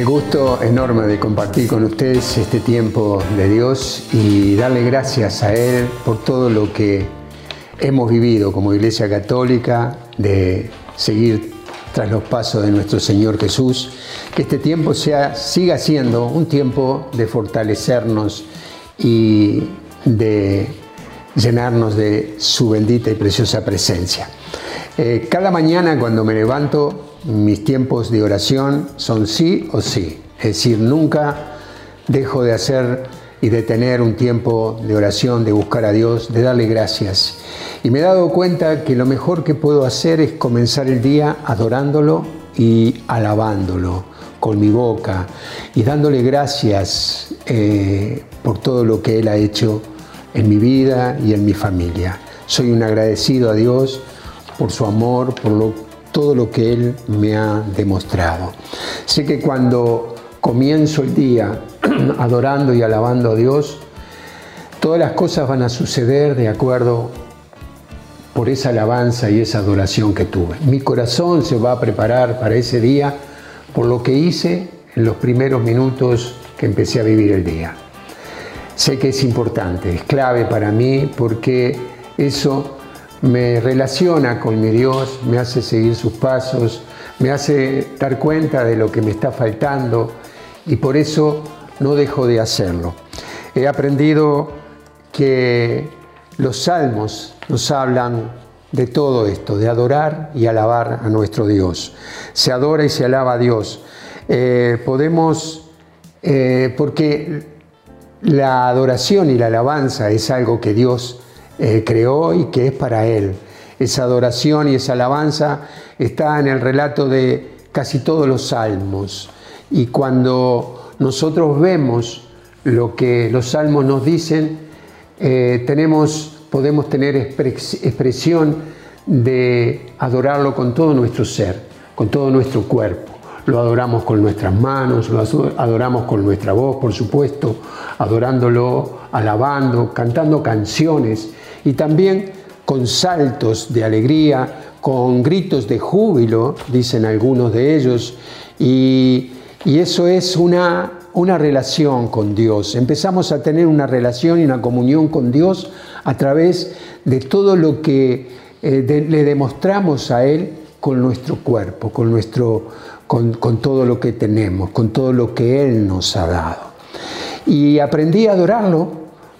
El gusto enorme de compartir con ustedes este tiempo de Dios y darle gracias a Él por todo lo que hemos vivido como Iglesia Católica, de seguir tras los pasos de nuestro Señor Jesús, que este tiempo sea, siga siendo un tiempo de fortalecernos y de llenarnos de su bendita y preciosa presencia. Eh, cada mañana cuando me levanto mis tiempos de oración son sí o sí. Es decir, nunca dejo de hacer y de tener un tiempo de oración, de buscar a Dios, de darle gracias. Y me he dado cuenta que lo mejor que puedo hacer es comenzar el día adorándolo y alabándolo con mi boca y dándole gracias eh, por todo lo que Él ha hecho en mi vida y en mi familia. Soy un agradecido a Dios por su amor, por lo todo lo que Él me ha demostrado. Sé que cuando comienzo el día adorando y alabando a Dios, todas las cosas van a suceder de acuerdo por esa alabanza y esa adoración que tuve. Mi corazón se va a preparar para ese día por lo que hice en los primeros minutos que empecé a vivir el día. Sé que es importante, es clave para mí porque eso me relaciona con mi Dios, me hace seguir sus pasos, me hace dar cuenta de lo que me está faltando y por eso no dejo de hacerlo. He aprendido que los salmos nos hablan de todo esto, de adorar y alabar a nuestro Dios. Se adora y se alaba a Dios. Eh, podemos, eh, porque la adoración y la alabanza es algo que Dios eh, creó y que es para Él. Esa adoración y esa alabanza está en el relato de casi todos los salmos. Y cuando nosotros vemos lo que los salmos nos dicen, eh, tenemos, podemos tener expresión de adorarlo con todo nuestro ser, con todo nuestro cuerpo. Lo adoramos con nuestras manos, lo adoramos con nuestra voz, por supuesto, adorándolo, alabando, cantando canciones y también con saltos de alegría, con gritos de júbilo, dicen algunos de ellos, y, eso es una, una relación con Dios. Empezamos a tener una relación y una comunión con Dios a través de todo lo que eh, le demostramos a Él con nuestro cuerpo, con, nuestro, con, con todo lo que tenemos, con todo lo que Él nos ha dado. Y aprendí a adorarlo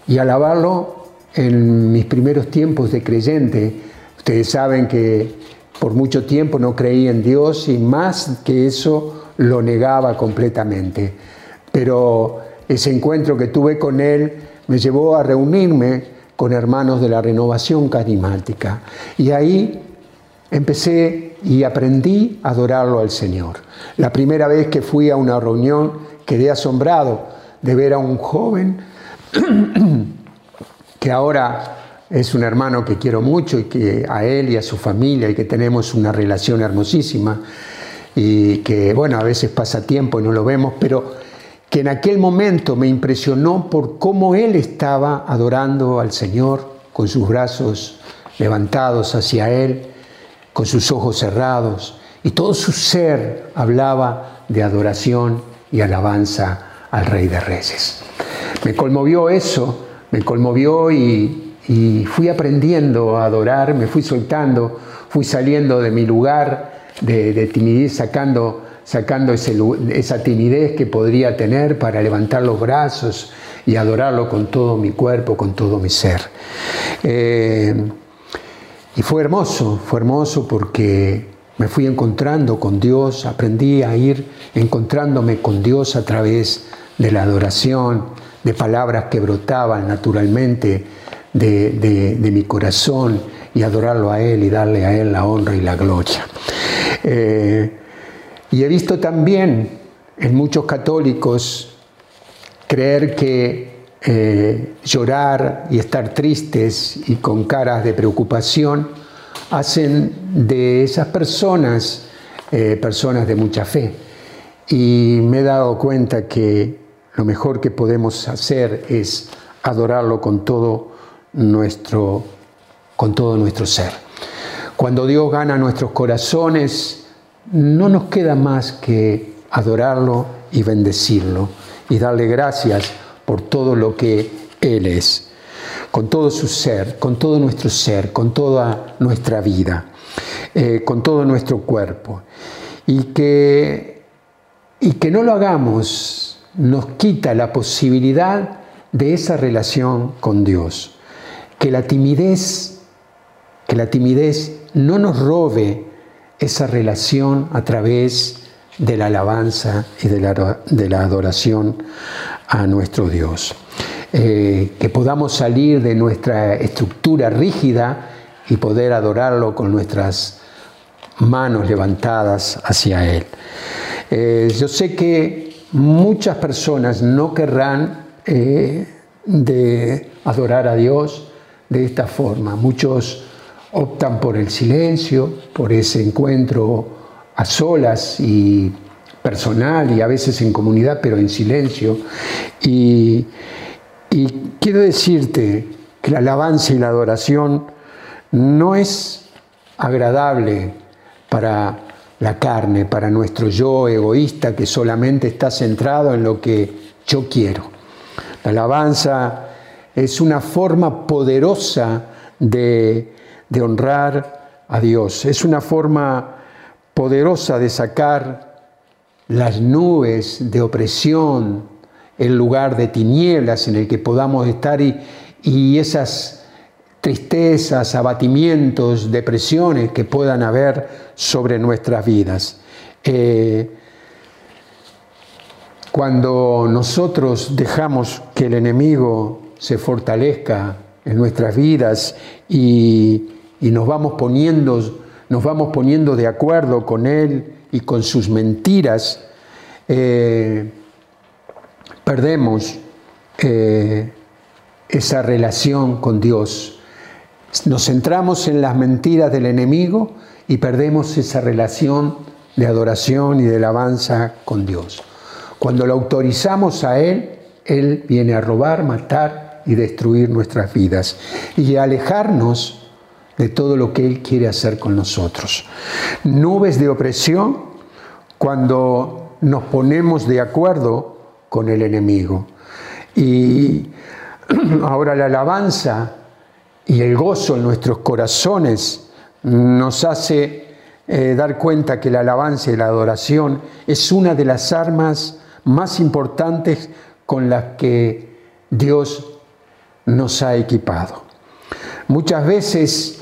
y a alabarlo en mis primeros tiempos de creyente, ustedes saben que por mucho tiempo no creí en Dios y más que eso lo negaba completamente. Pero ese encuentro que tuve con Él me llevó a reunirme con hermanos de la renovación carismática. Y ahí empecé y aprendí a adorarlo al Señor. La primera vez que fui a una reunión quedé asombrado de ver a un joven ahora es un hermano que quiero mucho y que a él y a su familia y que tenemos una relación hermosísima y que, bueno, a veces pasa tiempo y no lo vemos, pero que en aquel momento me impresionó por cómo él estaba adorando al Señor con sus brazos levantados hacia él, con sus ojos cerrados, y todo su ser hablaba de adoración y alabanza al Rey de Reyes. Me conmovió eso me conmovió y, fui aprendiendo a adorar, me fui soltando, fui saliendo de mi lugar de, timidez, sacando, esa timidez que podría tener para levantar los brazos y adorarlo con todo mi cuerpo, con todo mi ser. Eh, y fue hermoso, fue hermoso porque me fui encontrando con Dios, aprendí a ir encontrándome con Dios a través de la adoración, de palabras que brotaban naturalmente de, mi corazón y adorarlo a Él y darle a Él la honra y la gloria. Eh, y he visto también en muchos católicos creer que eh, llorar y estar tristes y con caras de preocupación hacen de esas personas eh, personas de mucha fe. Y me he dado cuenta que lo mejor que podemos hacer es adorarlo con todo nuestro, con todo nuestro ser. Cuando Dios gana nuestros corazones, no nos queda más que adorarlo y bendecirlo y darle gracias por todo lo que Él es, con todo su ser, con todo nuestro ser, con toda nuestra vida, eh, con todo nuestro cuerpo. Y que, y que no lo hagamos nos quita la posibilidad de esa relación con Dios. Que la timidez, que la timidez no nos robe esa relación a través de la alabanza y de la, adoración a nuestro Dios. Eh, que podamos salir de nuestra estructura rígida y poder adorarlo con nuestras manos levantadas hacia Él. Eh, yo sé que muchas personas no querrán eh, de adorar a Dios de esta forma. Muchos optan por el silencio, por ese encuentro a solas y personal y a veces en comunidad, pero en silencio. Y, y quiero decirte que la alabanza y la adoración no es agradable para la carne, para nuestro yo egoísta que solamente está centrado en lo que yo quiero. La alabanza es una forma poderosa de, honrar a Dios, es una forma poderosa de sacar las nubes de opresión, el lugar de tinieblas en el que podamos estar y, y esas tristezas, abatimientos, depresiones que puedan haber sobre nuestras vidas. Eh, cuando nosotros dejamos que el enemigo se fortalezca en nuestras vidas y, nos, vamos poniendo, nos vamos poniendo de acuerdo con él y con sus mentiras, eh, perdemos eh, esa relación con Dios nos centramos en las mentiras del enemigo y perdemos esa relación de adoración y de alabanza con Dios. Cuando lo autorizamos a Él, Él viene a robar, matar y destruir nuestras vidas y alejarnos de todo lo que Él quiere hacer con nosotros. Nubes de opresión cuando nos ponemos de acuerdo con el enemigo. Y ahora la alabanza y el gozo en nuestros corazones nos hace eh, dar cuenta que la alabanza y la adoración es una de las armas más importantes con las que Dios nos ha equipado. Muchas veces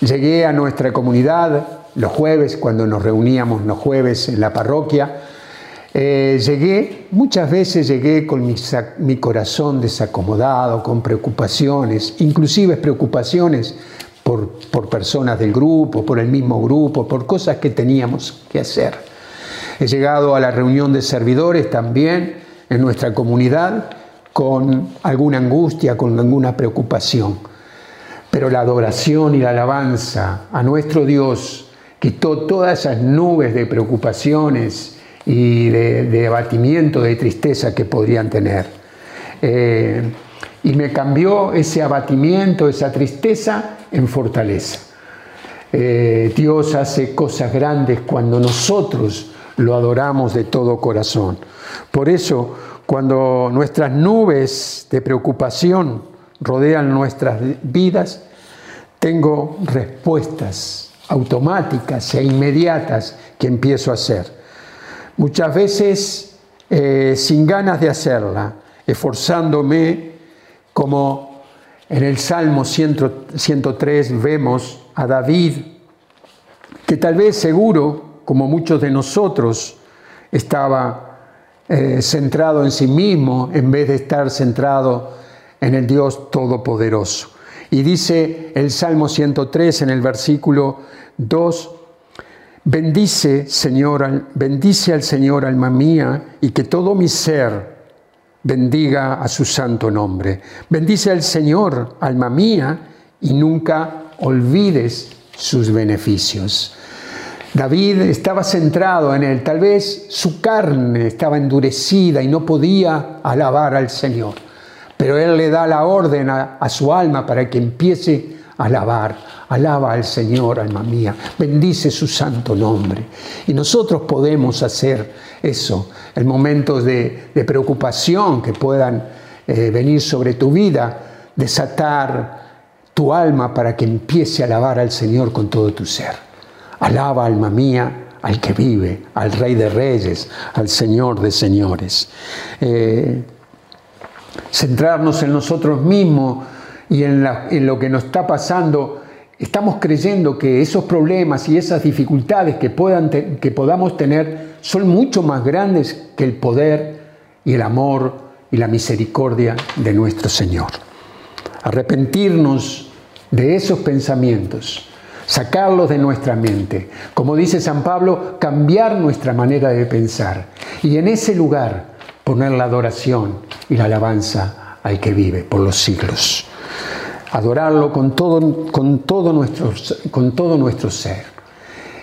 llegué a nuestra comunidad los jueves, cuando nos reuníamos los jueves en la parroquia, eh, llegué, muchas veces llegué con mi, corazón desacomodado, con preocupaciones, inclusive preocupaciones por, por personas del grupo, por el mismo grupo, por cosas que teníamos que hacer. He llegado a la reunión de servidores también en nuestra comunidad con alguna angustia, con alguna preocupación. Pero la adoración y la alabanza a nuestro Dios quitó todas esas nubes de preocupaciones, y de, abatimiento, de tristeza que podrían tener. Eh, y me cambió ese abatimiento, esa tristeza en fortaleza. Eh, Dios hace cosas grandes cuando nosotros lo adoramos de todo corazón. Por eso, cuando nuestras nubes de preocupación rodean nuestras vidas, tengo respuestas automáticas e inmediatas que empiezo a hacer muchas veces eh, sin ganas de hacerla, esforzándome, como en el Salmo 103 vemos a David, que tal vez seguro, como muchos de nosotros, estaba eh, centrado en sí mismo en vez de estar centrado en el Dios Todopoderoso. Y dice el Salmo 103 en el versículo 2, Bendice, Señor, bendice al Señor, alma mía, y que todo mi ser bendiga a su santo nombre. Bendice al Señor, alma mía, y nunca olvides sus beneficios. David estaba centrado en él, tal vez su carne estaba endurecida y no podía alabar al Señor, pero él le da la orden a, a su alma para que empiece alabar. Alaba al Señor, alma mía. Bendice su santo nombre. Y nosotros podemos hacer eso en momentos de, preocupación que puedan eh, venir sobre tu vida, desatar tu alma para que empiece a alabar al Señor con todo tu ser. Alaba, alma mía, al que vive, al Rey de Reyes, al Señor de Señores. Eh, centrarnos en nosotros mismos y en, lo que nos está pasando, estamos creyendo que esos problemas y esas dificultades que, puedan que podamos tener son mucho más grandes que el poder y el amor y la misericordia de nuestro Señor. Arrepentirnos de esos pensamientos sacarlos de nuestra mente. Como dice San Pablo, cambiar nuestra manera de pensar. Y en ese lugar poner la adoración y la alabanza al que vive por los siglos. Adorarlo con todo, con todo, nuestro, con todo nuestro ser.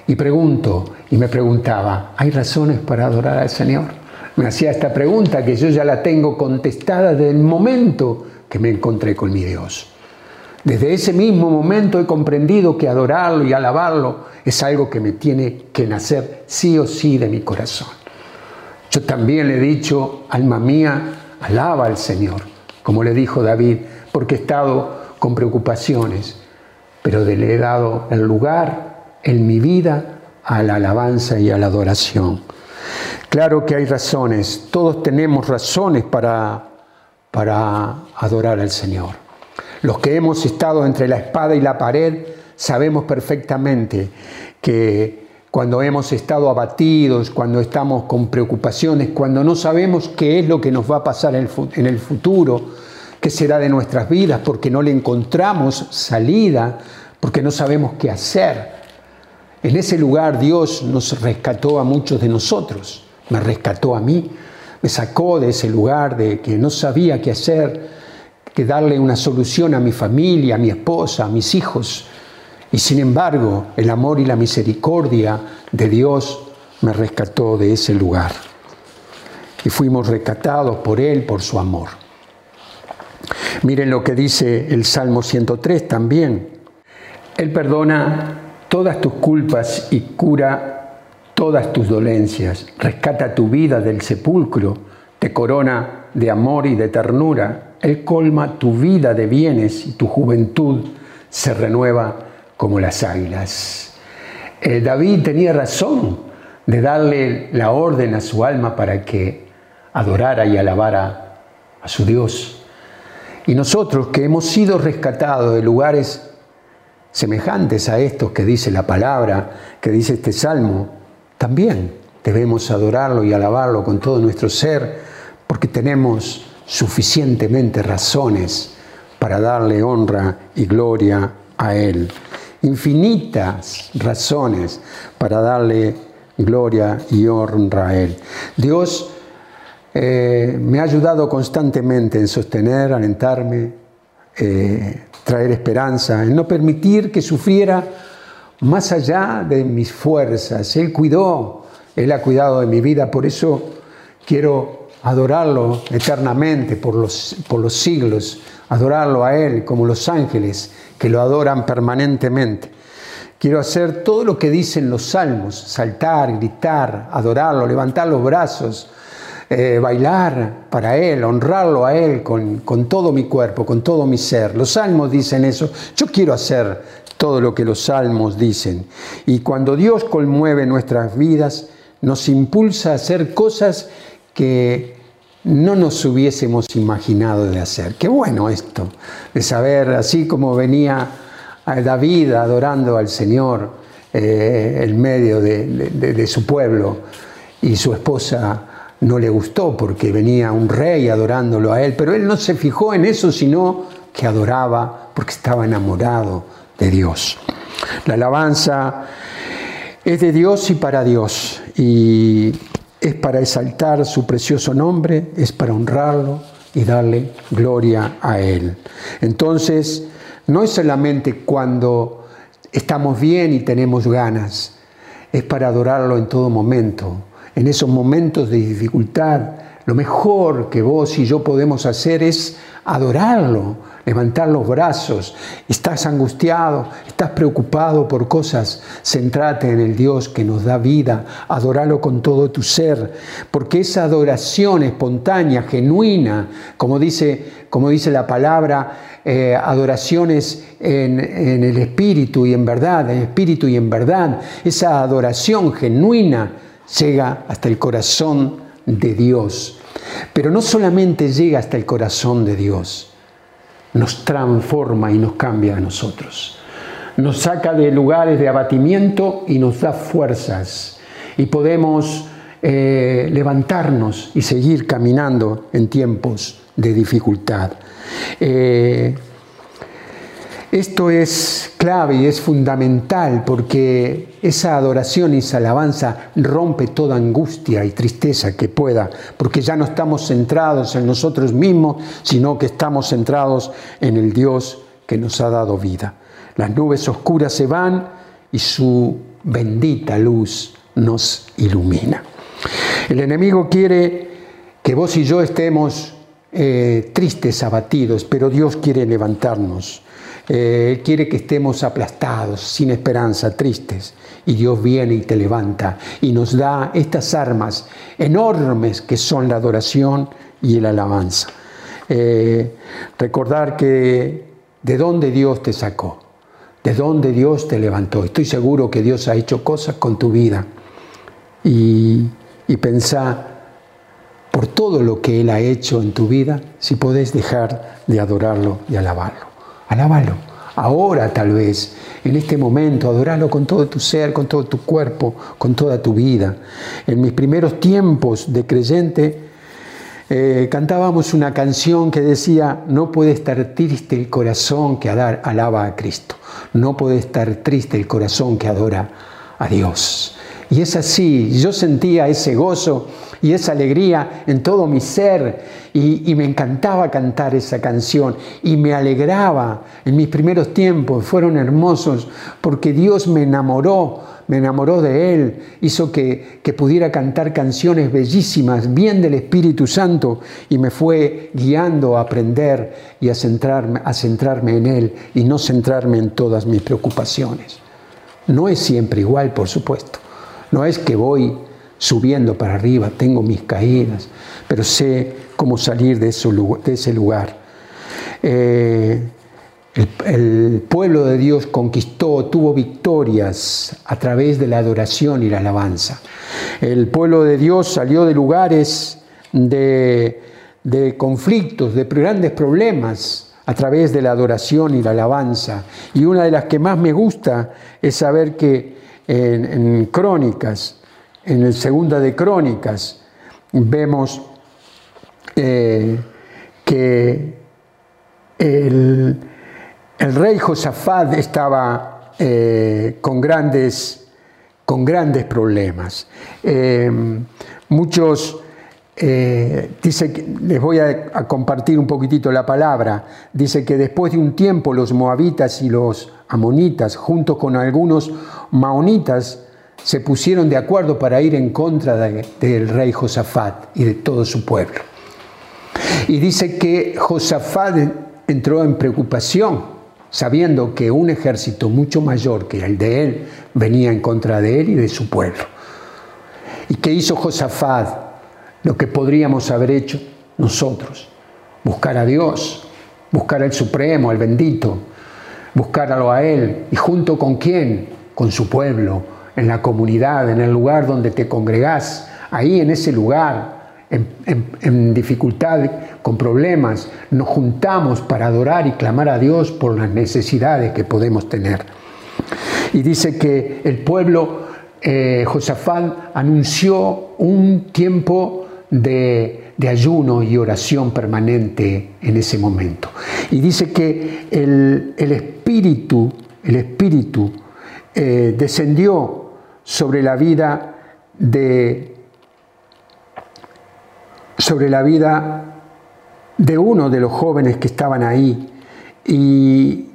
Y pregunto, y me preguntaba, ¿hay razones para adorar al Señor? Me hacía esta pregunta que yo ya la tengo contestada desde el momento que me encontré con mi Dios. Desde ese mismo momento he comprendido que adorarlo y alabarlo es algo que me tiene que nacer sí o sí de mi corazón. Yo también le he dicho, alma mía, alaba al Señor, como le dijo David, porque he estado con preocupaciones, pero le he dado el lugar en mi vida a la alabanza y a la adoración. Claro que hay razones, todos tenemos razones para, para adorar al Señor. Los que hemos estado entre la espada y la pared sabemos perfectamente que cuando hemos estado abatidos, cuando estamos con preocupaciones, cuando no sabemos qué es lo que nos va a pasar en el futuro, será de nuestras vidas, porque no le encontramos salida, porque no sabemos qué hacer. En ese lugar Dios nos rescató a muchos de nosotros, me rescató a mí, me sacó de ese lugar de que no sabía qué hacer, que darle una solución a mi familia, a mi esposa, a mis hijos. Y sin embargo, el amor y la misericordia de Dios me rescató de ese lugar. Y fuimos rescatados por Él, por su amor. Miren lo que dice el Salmo 103 también. Él perdona todas tus culpas y cura todas tus dolencias. Rescata tu vida del sepulcro, te corona de amor y de ternura él colma tu vida de bienes y tu juventud se renueva como las águilas. Eh, David tenía razón de darle la orden a su alma para que adorara y alabara a su Dios. Y nosotros que hemos sido rescatados de lugares semejantes a estos que dice la palabra, que dice este salmo, también debemos adorarlo y alabarlo con todo nuestro ser, porque tenemos suficientemente razones para darle honra y gloria a Él. Infinitas razones para darle gloria y honra a Él. Dios eh, me ha ayudado constantemente en sostener, alentarme, eh, traer esperanza, en no permitir que sufriera más allá de mis fuerzas. Él cuidó, Él ha cuidado de mi vida, por eso quiero adorarlo eternamente por los, por los siglos, adorarlo a Él como los ángeles que lo adoran permanentemente. Quiero hacer todo lo que dicen los salmos, saltar, gritar, adorarlo, levantar los brazos, eh, bailar para Él, honrarlo a Él con, con todo mi cuerpo, con todo mi ser. Los salmos dicen eso. Yo quiero hacer todo lo que los salmos dicen. Y cuando Dios conmueve nuestras vidas, nos impulsa a hacer cosas que no nos hubiésemos imaginado de hacer. Qué bueno esto, de saber, así como venía David adorando al Señor eh, en medio de, su pueblo y su esposa no le gustó porque venía un rey adorándolo a él, pero él no se fijó en eso, sino que adoraba porque estaba enamorado de Dios. La alabanza es de Dios y para Dios. Y es para exaltar su precioso nombre, es para honrarlo y darle gloria a Él. Entonces, no es solamente cuando estamos bien y tenemos ganas, es para adorarlo en todo momento. En esos momentos de dificultad, lo mejor que vos y yo podemos hacer es adorarlo, levantar los brazos. Estás angustiado, estás preocupado por cosas. Centrate en el Dios que nos da vida. Adoralo con todo tu ser. Porque esa adoración espontánea, genuina, como dice, como dice la palabra, eh, adoraciones en, en el espíritu y en verdad, en espíritu y en verdad. Esa adoración genuina llega hasta el corazón de Dios. Pero no solamente llega hasta el corazón de Dios, nos transforma y nos cambia a nosotros. Nos saca de lugares de abatimiento y nos da fuerzas. Y podemos eh, levantarnos y seguir caminando en tiempos de dificultad. Eh, esto es clave y es fundamental porque esa adoración y esa alabanza rompe toda angustia y tristeza que pueda, porque ya no estamos centrados en nosotros mismos, sino que estamos centrados en el Dios que nos ha dado vida. Las nubes oscuras se van y su bendita luz nos ilumina. El enemigo quiere que vos y yo estemos eh, tristes, abatidos, pero Dios quiere levantarnos. Eh, él quiere que estemos aplastados, sin esperanza, tristes. Y Dios viene y te levanta y nos da estas armas enormes que son la adoración y la alabanza. Eh, recordar que de dónde Dios te sacó, de dónde Dios te levantó. Estoy seguro que Dios ha hecho cosas con tu vida. Y, y pensá por todo lo que Él ha hecho en tu vida, si podés dejar de adorarlo y alabarlo. Alábalo. Ahora tal vez, en este momento, adoralo con todo tu ser, con todo tu cuerpo, con toda tu vida. En mis primeros tiempos de creyente, eh, cantábamos una canción que decía, no puede estar triste el corazón que alaba a Cristo, no puede estar triste el corazón que adora a Dios. Y es así, yo sentía ese gozo y esa alegría en todo mi ser y, me encantaba cantar esa canción y me alegraba. En mis primeros tiempos fueron hermosos porque Dios me enamoró, me enamoró de Él, hizo que, que pudiera cantar canciones bellísimas, bien del Espíritu Santo y me fue guiando a aprender y a centrarme, a centrarme en Él y no centrarme en todas mis preocupaciones. No es siempre igual, por supuesto. No es que voy subiendo para arriba, tengo mis caídas, pero sé cómo salir de, ese lugar. Eh, el, pueblo de Dios conquistó, tuvo victorias a través de la adoración y la alabanza. El pueblo de Dios salió de lugares de, conflictos, de grandes problemas a través de la adoración y la alabanza. Y una de las que más me gusta es saber que en Crónicas en el Segunda de Crónicas vemos eh, que el, rey Josafat estaba eh, con, grandes, con grandes problemas. Eh, muchos, dice, les voy a compartir un poquitito la palabra, dice que después de un tiempo los moabitas y los amonitas, junto con algunos maonitas, se pusieron de acuerdo para ir en contra del rey Josafat y de todo su pueblo. Y dice que Josafat entró en preocupación, sabiendo que un ejército mucho mayor que el de él venía en contra de él y de su pueblo. ¿Y qué hizo Josafat? Lo que podríamos haber hecho nosotros, buscar a Dios, buscar al Supremo, al bendito, buscarlo a Él. ¿Y junto con quién? Con su pueblo, en la comunidad, en el lugar donde te congregás, ahí en ese lugar, en, dificultad, con problemas, nos juntamos para adorar y clamar a Dios por las necesidades que podemos tener. Y dice que el pueblo, eh, Josafat, anunció un tiempo de, ayuno y oración permanente en ese momento. Y dice que el, espíritu, el espíritu eh, descendió sobre la vida de sobre la vida de uno de los jóvenes que estaban ahí y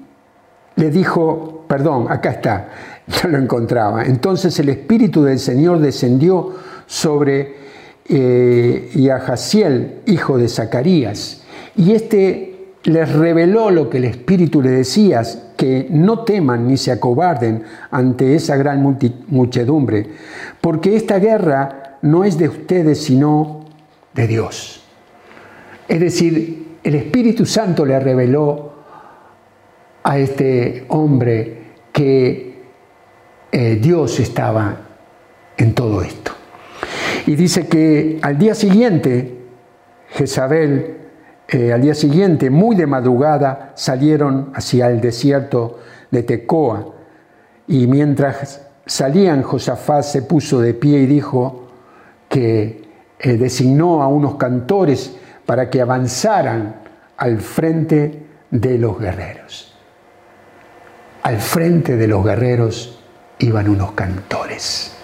le dijo, perdón, acá está, no lo encontraba. Entonces el Espíritu del Señor descendió sobre eh, hijo de Zacarías, y este les reveló lo que el Espíritu le decía, que no teman ni se acobarden ante esa gran muchedumbre, porque esta guerra no es de ustedes, sino de Dios. Es decir, el Espíritu Santo le reveló a este hombre que eh, Dios estaba en todo esto. Y dice que al día siguiente, Jezabel eh, al día siguiente, muy de madrugada, salieron hacia el desierto de Tecoa. Y mientras salían, Josafat se puso de pie y dijo que eh, designó a unos cantores para que avanzaran al frente de los guerreros. Al frente de los guerreros iban unos cantores,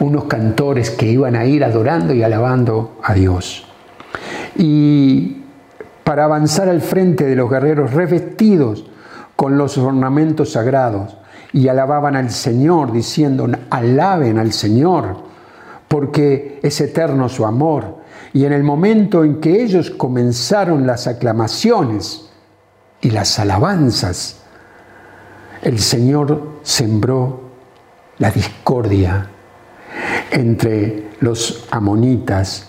unos cantores que iban a ir adorando y alabando a Dios. Y para avanzar al frente de los guerreros revestidos con los ornamentos sagrados y alababan al Señor diciendo, alaben al Señor, porque es eterno su amor. Y en el momento en que ellos comenzaron las aclamaciones y las alabanzas, el Señor sembró la discordia entre los amonitas,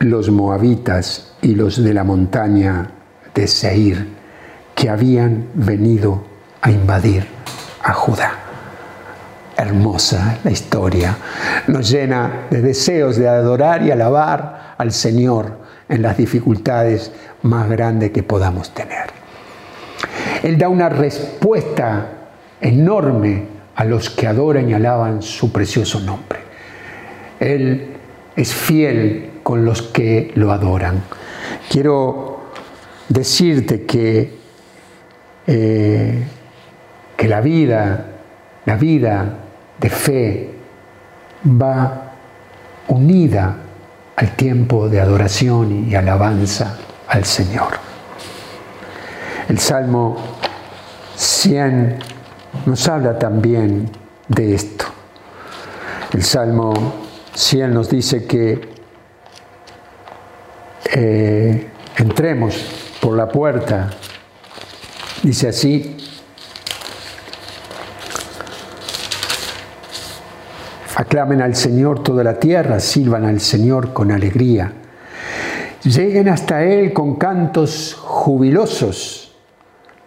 los moabitas y los de la montaña de Seir, que habían venido a invadir a Judá. Hermosa la historia, nos llena de deseos de adorar y alabar al Señor en las dificultades más grandes que podamos tener. Él da una respuesta enorme a los que adoran y alaban su precioso nombre. Él es fiel con los que lo adoran. Quiero decirte que, eh, que la vida, la vida de fe va unida al tiempo de adoración y alabanza al Señor. El Salmo 100 nos habla también de esto. El Salmo 100 nos dice que eh, entremos por la puerta. Dice así, aclamen al Señor toda la tierra, sirvan al Señor con alegría. Lleguen hasta Él con cantos jubilosos,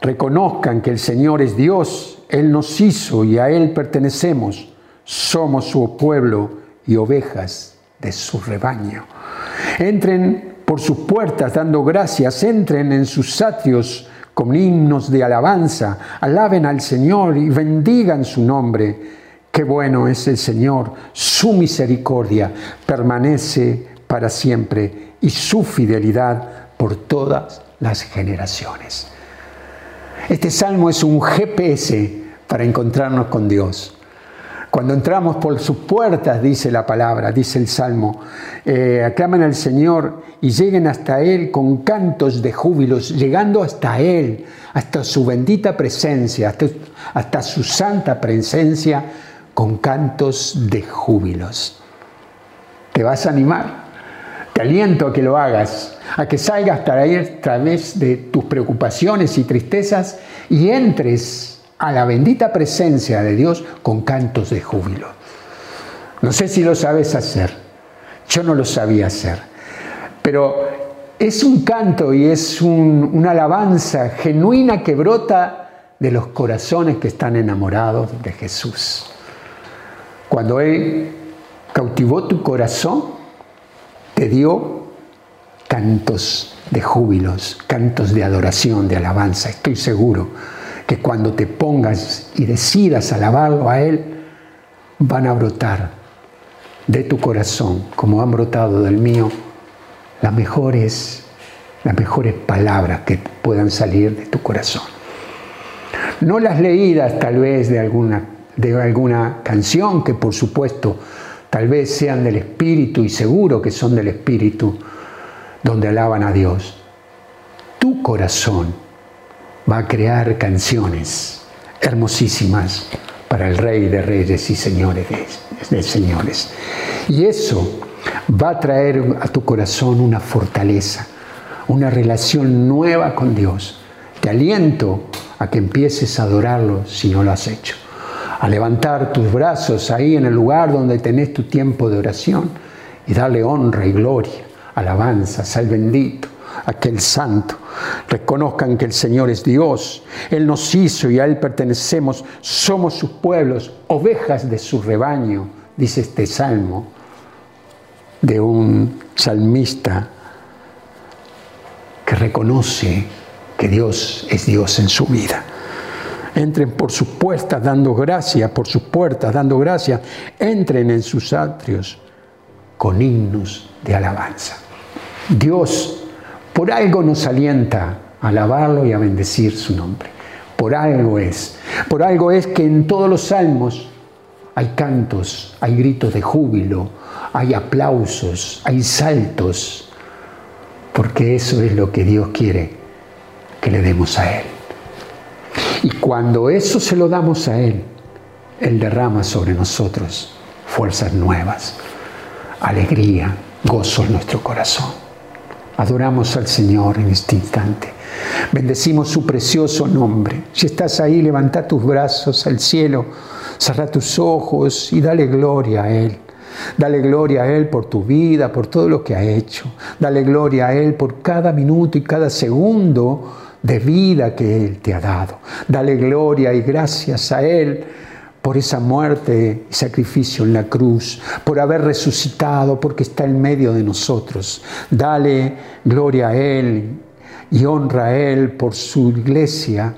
reconozcan que el Señor es Dios, Él nos hizo y a Él pertenecemos, somos su pueblo y ovejas de su rebaño. Entren por sus puertas dando gracias, entren en sus atrios con himnos de alabanza, alaben al Señor y bendigan su nombre. Qué bueno es el Señor, su misericordia permanece para siempre y su fidelidad por todas las generaciones. Este salmo es un GPS para encontrarnos con Dios. Cuando entramos por sus puertas, dice la palabra, dice el Salmo, eh, aclaman al Señor y lleguen hasta Él con cantos de júbilos, llegando hasta Él, hasta su bendita presencia, hasta, su santa presencia, con cantos de júbilos. ¿Te vas a animar? Te aliento a que lo hagas, a que salgas a través de tus preocupaciones y tristezas y entres a la bendita presencia de Dios con cantos de júbilo. No sé si lo sabes hacer, yo no lo sabía hacer, pero es un canto y es una alabanza genuina que brota de los corazones que están enamorados de Jesús. Cuando Él cautivó tu corazón, te dio cantos de júbilos, cantos de adoración, de alabanza, estoy seguro que cuando te pongas y decidas alabarlo a Él, van a brotar de tu corazón, como han brotado del mío, las mejores, las mejores palabras que puedan salir de tu corazón. No las leídas tal vez de alguna, de alguna canción, que por supuesto tal vez sean del Espíritu y seguro que son del Espíritu, donde alaban a Dios. Tu corazón va a crear canciones hermosísimas para el Rey de Reyes y Señores de, Señores. Y eso va a traer a tu corazón una fortaleza, una relación nueva con Dios. Te aliento a que empieces a adorarlo si no lo has hecho. A levantar tus brazos ahí en el lugar donde tenés tu tiempo de oración y darle honra y gloria, alabanzas al bendito, aquel santo. Reconozcan que el Señor es Dios, Él nos hizo y a Él pertenecemos, somos sus pueblos, ovejas de su rebaño, dice este salmo de un salmista que reconoce que Dios es Dios en su vida. Entren por sus puertas dando gracias, por sus puertas dando gracias. Entren en sus atrios con himnos de alabanza. Dios por algo nos alienta a alabarlo y a bendecir su nombre. Por algo es. Por algo es que en todos los salmos hay cantos, hay gritos de júbilo, hay aplausos, hay saltos, porque eso es lo que Dios quiere que le demos a Él. Y cuando eso se lo damos a Él, Él derrama sobre nosotros fuerzas nuevas, alegría, gozo en nuestro corazón. Adoramos al Señor en este instante. Bendecimos su precioso nombre. Si estás ahí, levanta tus brazos al cielo, cerra tus ojos y dale gloria a Él. Dale gloria a Él por tu vida, por todo lo que ha hecho. Dale gloria a Él por cada minuto y cada segundo de vida que Él te ha dado. Dale gloria y gracias a Él por esa muerte y sacrificio en la cruz, por haber resucitado, porque está en medio de nosotros. Dale gloria a Él y honra a Él por su iglesia,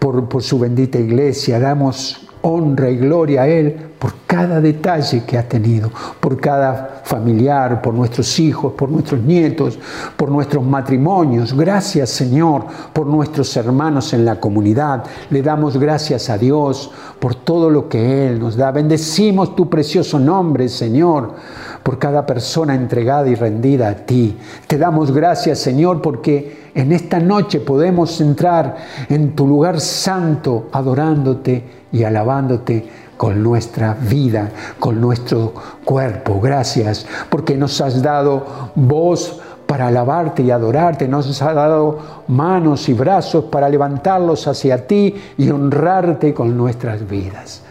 por, por su bendita iglesia. Damos honra y gloria a Él por cada detalle que ha tenido, por cada familiar, por nuestros hijos, por nuestros nietos, por nuestros matrimonios. Gracias Señor por nuestros hermanos en la comunidad. Le damos gracias a Dios por todo lo que Él nos da. Bendecimos tu precioso nombre, Señor, por cada persona entregada y rendida a ti. Te damos gracias, Señor, porque en esta noche podemos entrar en tu lugar santo adorándote y alabándote con nuestra vida, con nuestro cuerpo. Gracias porque nos has dado voz para alabarte y adorarte, nos has dado manos y brazos para levantarlos hacia ti y honrarte con nuestras vidas.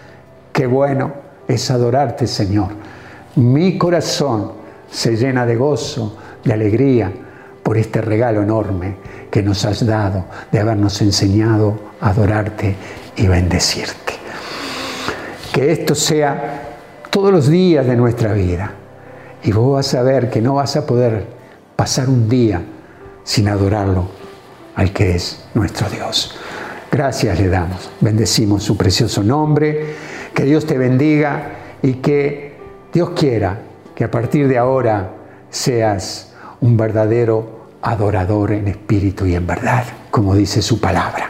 Qué bueno es adorarte, Señor. Mi corazón se llena de gozo, de alegría por este regalo enorme que nos has dado de habernos enseñado a adorarte y bendecirte. Que esto sea todos los días de nuestra vida. Y vos vas a ver que no vas a poder pasar un día sin adorarlo al que es nuestro Dios. Gracias le damos. Bendecimos su precioso nombre. Que Dios te bendiga y que Dios quiera que a partir de ahora seas un verdadero adorador en espíritu y en verdad, como dice su palabra.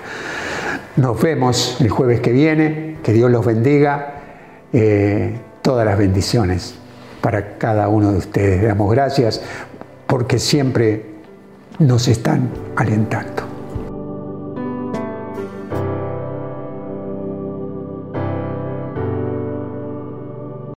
Nos vemos el jueves que viene. Que Dios los bendiga. Eh, todas las bendiciones para cada uno de ustedes. Damos gracias porque siempre nos están alentando.